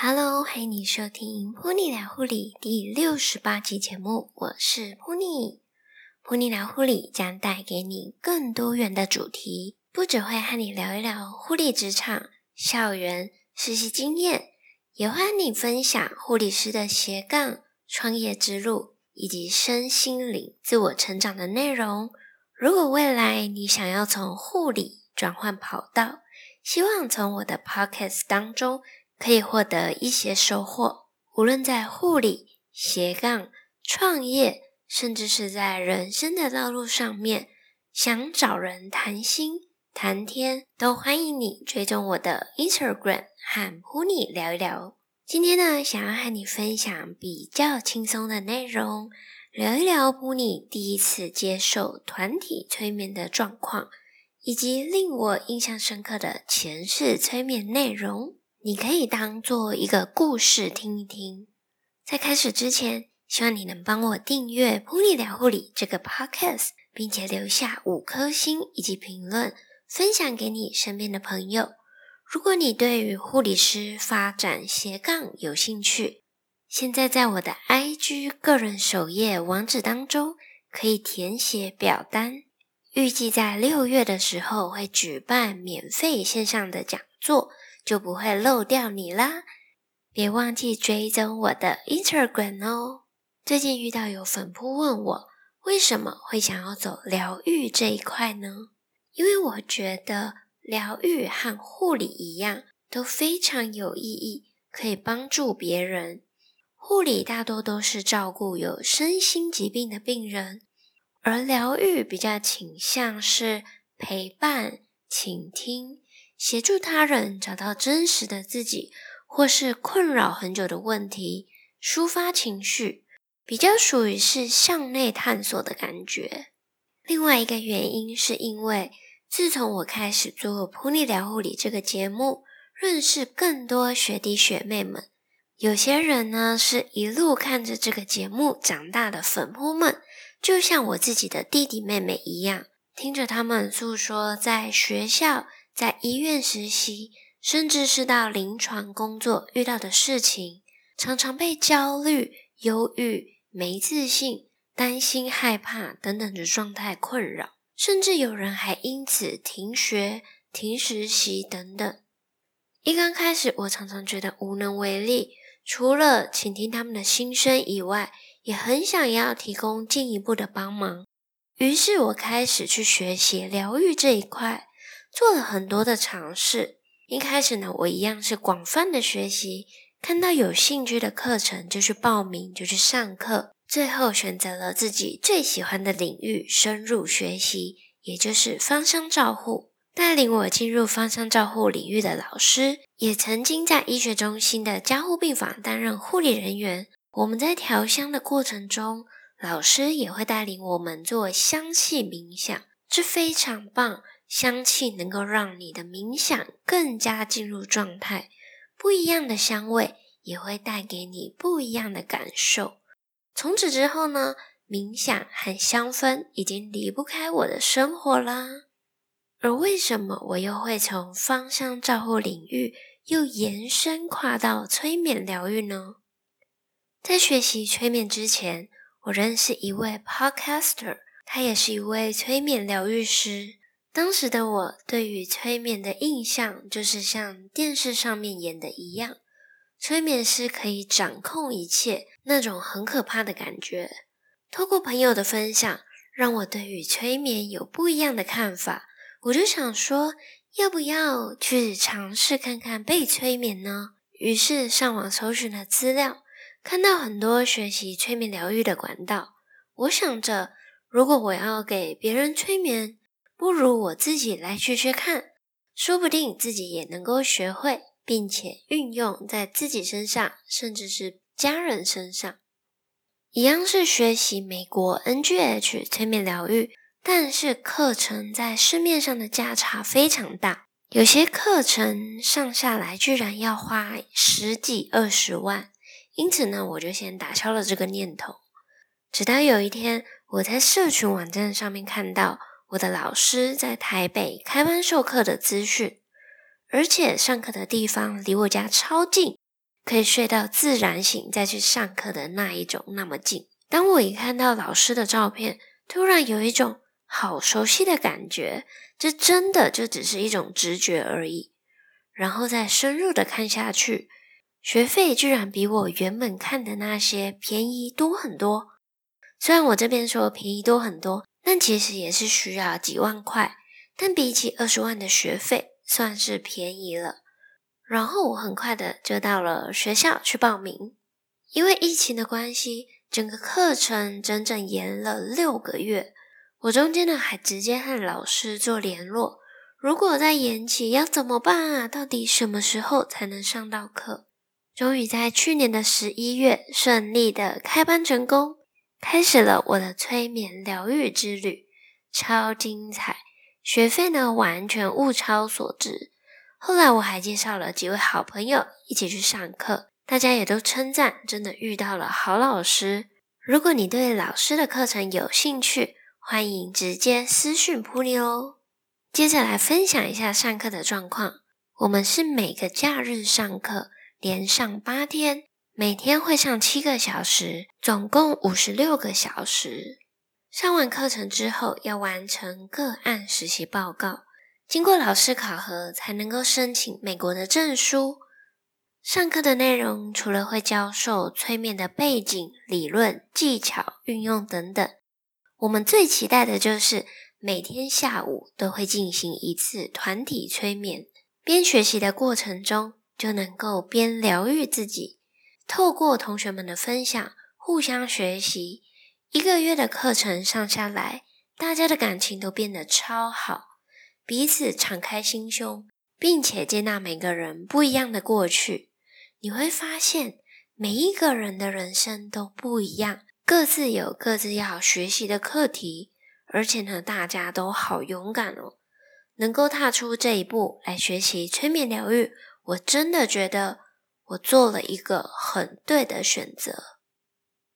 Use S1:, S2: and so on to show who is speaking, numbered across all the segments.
S1: Hello，欢迎你收听《噗妮聊护理》第六十八集节目，我是噗妮。噗妮聊护理将带给你更多元的主题，不只会和你聊一聊护理职场、校园实习经验，也会和你分享护理师的斜杠创业之路以及身心灵自我成长的内容。如果未来你想要从护理转换跑道，希望从我的 Podcast 当中。可以获得一些收获，无论在护理、斜杠、创业，甚至是在人生的道路上面，想找人谈心、谈天，都欢迎你追踪我的 Instagram 和噗妮聊一聊。今天呢，想要和你分享比较轻松的内容，聊一聊噗妮第一次接受团体催眠的状况，以及令我印象深刻的前世催眠内容。你可以当做一个故事听一听。在开始之前，希望你能帮我订阅《噗妮聊护理》这个 podcast，并且留下五颗星以及评论，分享给你身边的朋友。如果你对于护理师发展斜杠有兴趣，现在在我的 IG 个人首页网址当中可以填写表单。预计在六月的时候会举办免费线上的讲座。就不会漏掉你啦！别忘记追踪我的 Instagram 哦。最近遇到有粉扑问我，为什么会想要走疗愈这一块呢？因为我觉得疗愈和护理一样，都非常有意义，可以帮助别人。护理大多都是照顾有身心疾病的病人，而疗愈比较倾向是陪伴、倾听。协助他人找到真实的自己，或是困扰很久的问题，抒发情绪，比较属于是向内探索的感觉。另外一个原因是因为，自从我开始做《噗妮聊护理》这个节目，认识更多学弟学妹们。有些人呢，是一路看着这个节目长大的粉扑们，就像我自己的弟弟妹妹一样，听着他们诉说在学校。在医院实习，甚至是到临床工作遇到的事情，常常被焦虑、忧郁、没自信、担心、害怕等等的状态困扰，甚至有人还因此停学、停实习等等。一刚开始，我常常觉得无能为力，除了倾听他们的心声以外，也很想要提供进一步的帮忙。于是我开始去学习疗愈这一块。做了很多的尝试。一开始呢，我一样是广泛的学习，看到有兴趣的课程就去报名，就去上课。最后选择了自己最喜欢的领域，深入学习，也就是芳香照护。带领我进入芳香照护领域的老师，也曾经在医学中心的加护病房担任护理人员。我们在调香的过程中，老师也会带领我们做香气冥想，这非常棒。香气能够让你的冥想更加进入状态，不一样的香味也会带给你不一样的感受。从此之后呢，冥想和香氛已经离不开我的生活啦。而为什么我又会从芳香照护领域又延伸跨到催眠疗愈呢？在学习催眠之前，我认识一位 podcaster，他也是一位催眠疗愈师。当时的我对于催眠的印象，就是像电视上面演的一样，催眠师可以掌控一切，那种很可怕的感觉。透过朋友的分享，让我对于催眠有不一样的看法。我就想说，要不要去尝试看看被催眠呢？于是上网搜寻了资料，看到很多学习催眠疗愈的管道。我想着，如果我要给别人催眠，不如我自己来学学看，说不定自己也能够学会，并且运用在自己身上，甚至是家人身上。一样是学习美国 NGH 催眠疗愈，但是课程在市面上的价差非常大，有些课程上下来居然要花十几二十万。因此呢，我就先打消了这个念头。直到有一天，我在社群网站上面看到。我的老师在台北开班授课的资讯，而且上课的地方离我家超近，可以睡到自然醒再去上课的那一种那么近。当我一看到老师的照片，突然有一种好熟悉的感觉，这真的就只是一种直觉而已。然后再深入的看下去，学费居然比我原本看的那些便宜多很多。虽然我这边说便宜多很多，但其实也是需要几万块，但比起二十万的学费，算是便宜了。然后我很快的就到了学校去报名，因为疫情的关系，整个课程整整延了六个月。我中间呢还直接和老师做联络，如果再延期要怎么办啊？到底什么时候才能上到课？终于在去年的十一月顺利的开班成功，开始了我的催眠疗愈之旅，超精彩！学费呢完全物超所值。后来我还介绍了几位好朋友一起去上课，大家也都称赞，真的遇到了好老师。如果你对老师的课程有兴趣，欢迎直接私讯 Puni 哦。接着来分享一下上课的状况。我们是每个假日上课，连上八天，每天会上七个小时，总共五十六个小时。上完课程之后，要完成个案实习报告。经过老师考核，才能够申请美国的证书。上课的内容除了会教授催眠的背景、理论、技巧、运用等等，我们最期待的就是每天下午都会进行一次团体催眠。边学习的过程中，就能够边疗愈自己。透过同学们的分享，互相学习，一个月的课程上下来，大家的感情都变得超好。彼此敞开心胸，并且接纳每个人不一样的过去，你会发现每一个人的人生都不一样，各自有各自要学习的课题，而且呢，大家都好勇敢哦，能够踏出这一步来学习催眠疗愈，我真的觉得我做了一个很对的选择。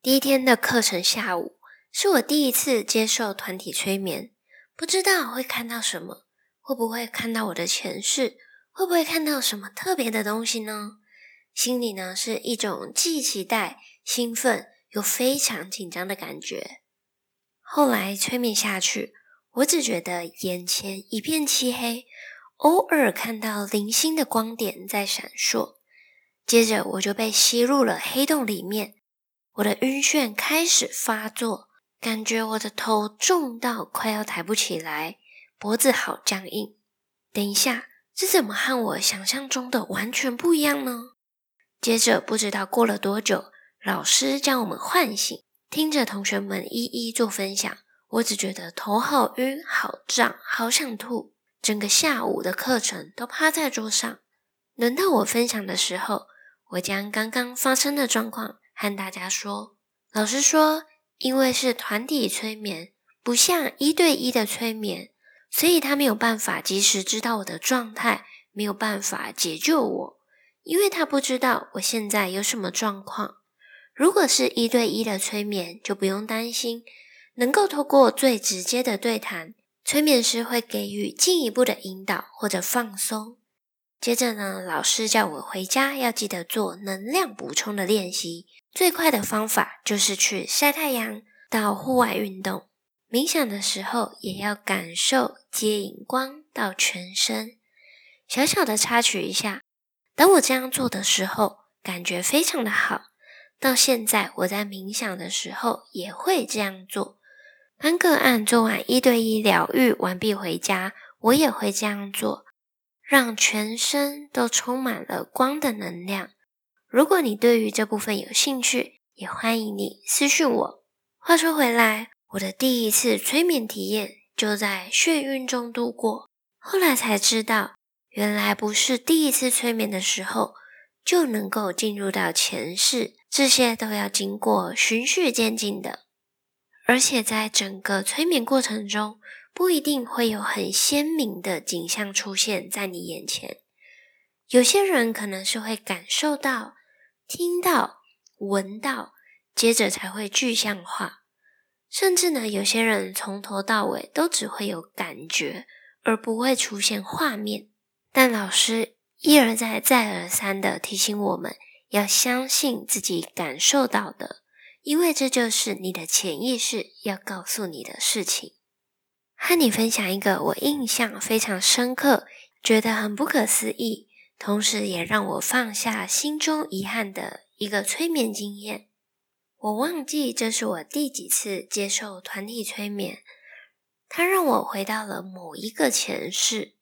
S1: 第一天的课程下午是我第一次接受团体催眠，不知道会看到什么。会不会看到我的前世？会不会看到什么特别的东西呢？心里呢是一种既期待、兴奋又非常紧张的感觉。后来催眠下去，我只觉得眼前一片漆黑，偶尔看到零星的光点在闪烁。接着我就被吸入了黑洞里面，我的晕眩开始发作，感觉我的头重到快要抬不起来。脖子好僵硬，等一下，这怎么和我想象中的完全不一样呢？接着不知道过了多久，老师将我们唤醒，听着同学们一一做分享，我只觉得头好晕、好胀、好想吐。整个下午的课程都趴在桌上。轮到我分享的时候，我将刚刚发生的状况和大家说。老师说，因为是团体催眠，不像一对一的催眠。所以他没有办法及时知道我的状态，没有办法解救我，因为他不知道我现在有什么状况。如果是一对一的催眠，就不用担心，能够透过最直接的对谈，催眠师会给予进一步的引导或者放松。接着呢，老师叫我回家要记得做能量补充的练习，最快的方法就是去晒太阳，到户外运动。冥想的时候，也要感受接引光到全身。小小的插曲一下，当我这样做的时候，感觉非常的好。到现在，我在冥想的时候也会这样做。当个案做完一对一疗愈完毕回家，我也会这样做，让全身都充满了光的能量。如果你对于这部分有兴趣，也欢迎你私讯我。话说回来。我的第一次催眠体验就在眩晕中度过，后来才知道，原来不是第一次催眠的时候就能够进入到前世，这些都要经过循序渐进的，而且在整个催眠过程中，不一定会有很鲜明的景象出现在你眼前，有些人可能是会感受到、听到、闻到，接着才会具象化。甚至呢，有些人从头到尾都只会有感觉，而不会出现画面。但老师一而再、再而三的提醒我们，要相信自己感受到的，因为这就是你的潜意识要告诉你的事情。和你分享一个我印象非常深刻，觉得很不可思议，同时也让我放下心中遗憾的一个催眠经验。我忘记这是我第几次接受团体催眠，它让我回到了某一个前世，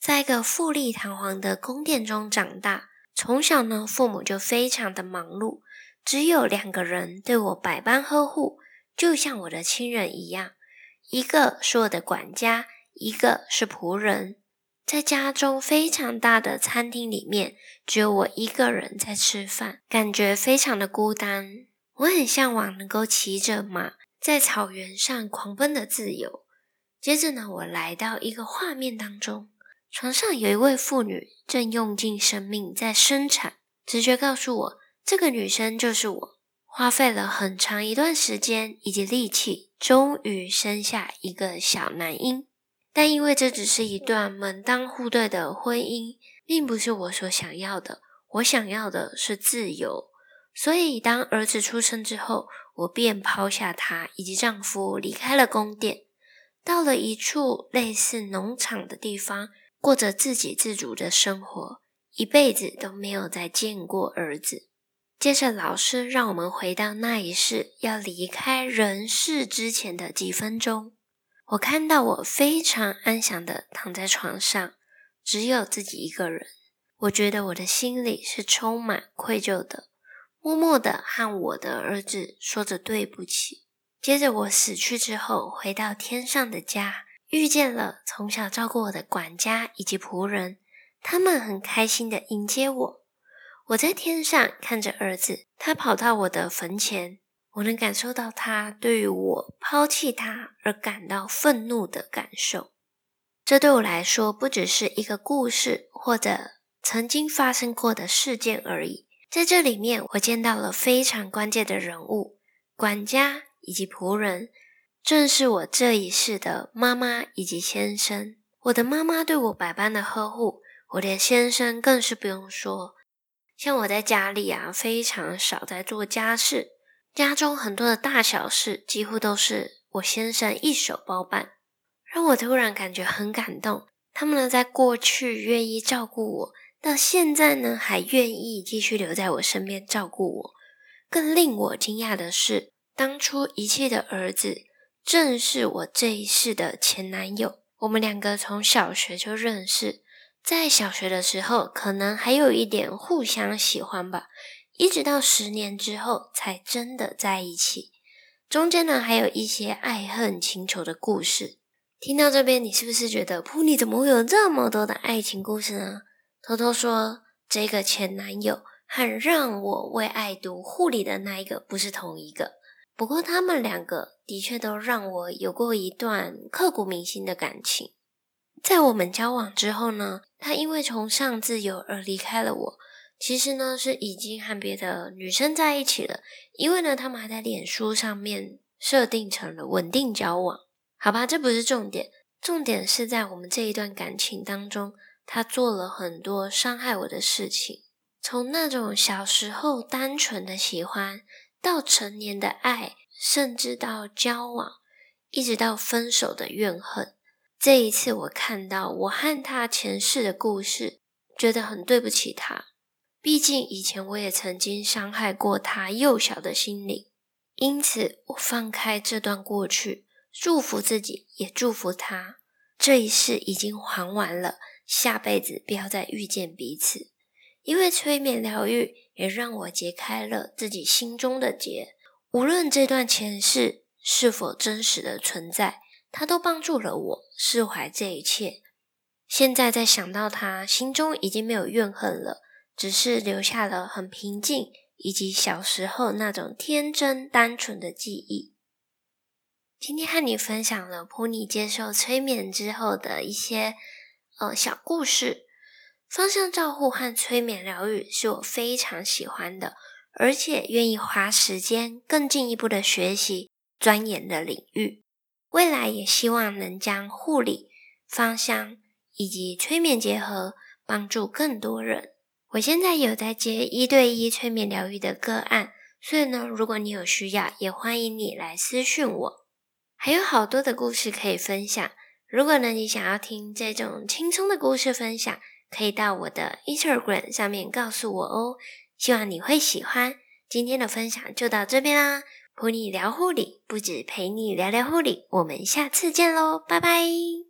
S1: 在一个富丽堂皇的宫殿中长大。从小呢，父母就非常的忙碌，只有两个人对我百般呵护，就像我的亲人一样。一个是我的管家，一个是仆人。在家中非常大的餐厅里面，只有我一个人在吃饭，感觉非常的孤单。我很向往能够骑着马在草原上狂奔的自由。接着呢，我来到一个画面当中。床上有一位妇女正用尽生命在生产，直觉告诉我，这个女生就是我。花费了很长一段时间以及力气，终于生下一个小男婴。但因为这只是一段门当户对的婚姻，并不是我所想要的。我想要的是自由。所以当儿子出生之后，我便抛下他以及丈夫，离开了宫殿，到了一处类似农场的地方。过着自给自足的生活，一辈子都没有再见过儿子。接着，老师让我们回到那一世要离开人世之前的几分钟。我看到我非常安详的躺在床上，只有自己一个人。我觉得我的心里是充满愧疚的，默默的和我的儿子说着对不起。接着，我死去之后，回到天上的家。遇见了从小照顾我的管家以及仆人，他们很开心的迎接我。我在天上看着儿子，他跑到我的坟前，我能感受到他对于我抛弃他而感到愤怒的感受。这对我来说不只是一个故事或者曾经发生过的事件而已。在这里面，我见到了非常关键的人物，管家以及仆人。正是我这一世的妈妈以及先生。我的妈妈对我百般的呵护，我的先生更是不用说。像我在家里啊，非常少在做家事，家中很多的大小事几乎都是我先生一手包办，让我突然感觉很感动。他们呢，在过去愿意照顾我，到现在呢，还愿意继续留在我身边照顾我。更令我惊讶的是，当初遗弃的儿子。正是我这一世的前男友，我们两个从小学就认识，在小学的时候可能还有一点互相喜欢吧，一直到十年之后才真的在一起。中间呢，还有一些爱恨情仇的故事。听到这边，你是不是觉得噗，你怎么会有这么多的爱情故事呢？偷偷说，这个前男友和让我为爱读护理的那一个不是同一个。不过他们两个的确都让我有过一段刻骨铭心的感情。在我们交往之后呢，他因为崇尚自由而离开了我。其实呢，是已经和别的女生在一起了。因为呢，他们还在脸书上面设定成了稳定交往。好吧，这不是重点，重点是在我们这一段感情当中，他做了很多伤害我的事情。从那种小时候单纯的喜欢。到成年的爱，甚至到交往，一直到分手的怨恨。这一次，我看到我和他前世的故事，觉得很对不起他。毕竟以前我也曾经伤害过他幼小的心灵，因此我放开这段过去，祝福自己，也祝福他。这一世已经还完了，下辈子不要再遇见彼此。因为催眠疗愈也让我解开了自己心中的结，无论这段前世是否真实的存在，它都帮助了我释怀这一切。现在再想到他，心中已经没有怨恨了，只是留下了很平静，以及小时候那种天真单纯的记忆。今天和你分享了普尼接受催眠之后的一些呃小故事。方向照护和催眠疗愈是我非常喜欢的，而且愿意花时间更进一步的学习钻研的领域。未来也希望能将护理、芳香以及催眠结合，帮助更多人。我现在有在接一对一催眠疗愈的个案，所以呢，如果你有需要，也欢迎你来私讯我。还有好多的故事可以分享。如果呢，你想要听这种轻松的故事分享，可以到我的 Instagram 上面告诉我哦。希望你会喜欢。今天的分享就到这边啦。陪你聊护理，不止陪你聊聊护理，我们下次见喽，拜拜。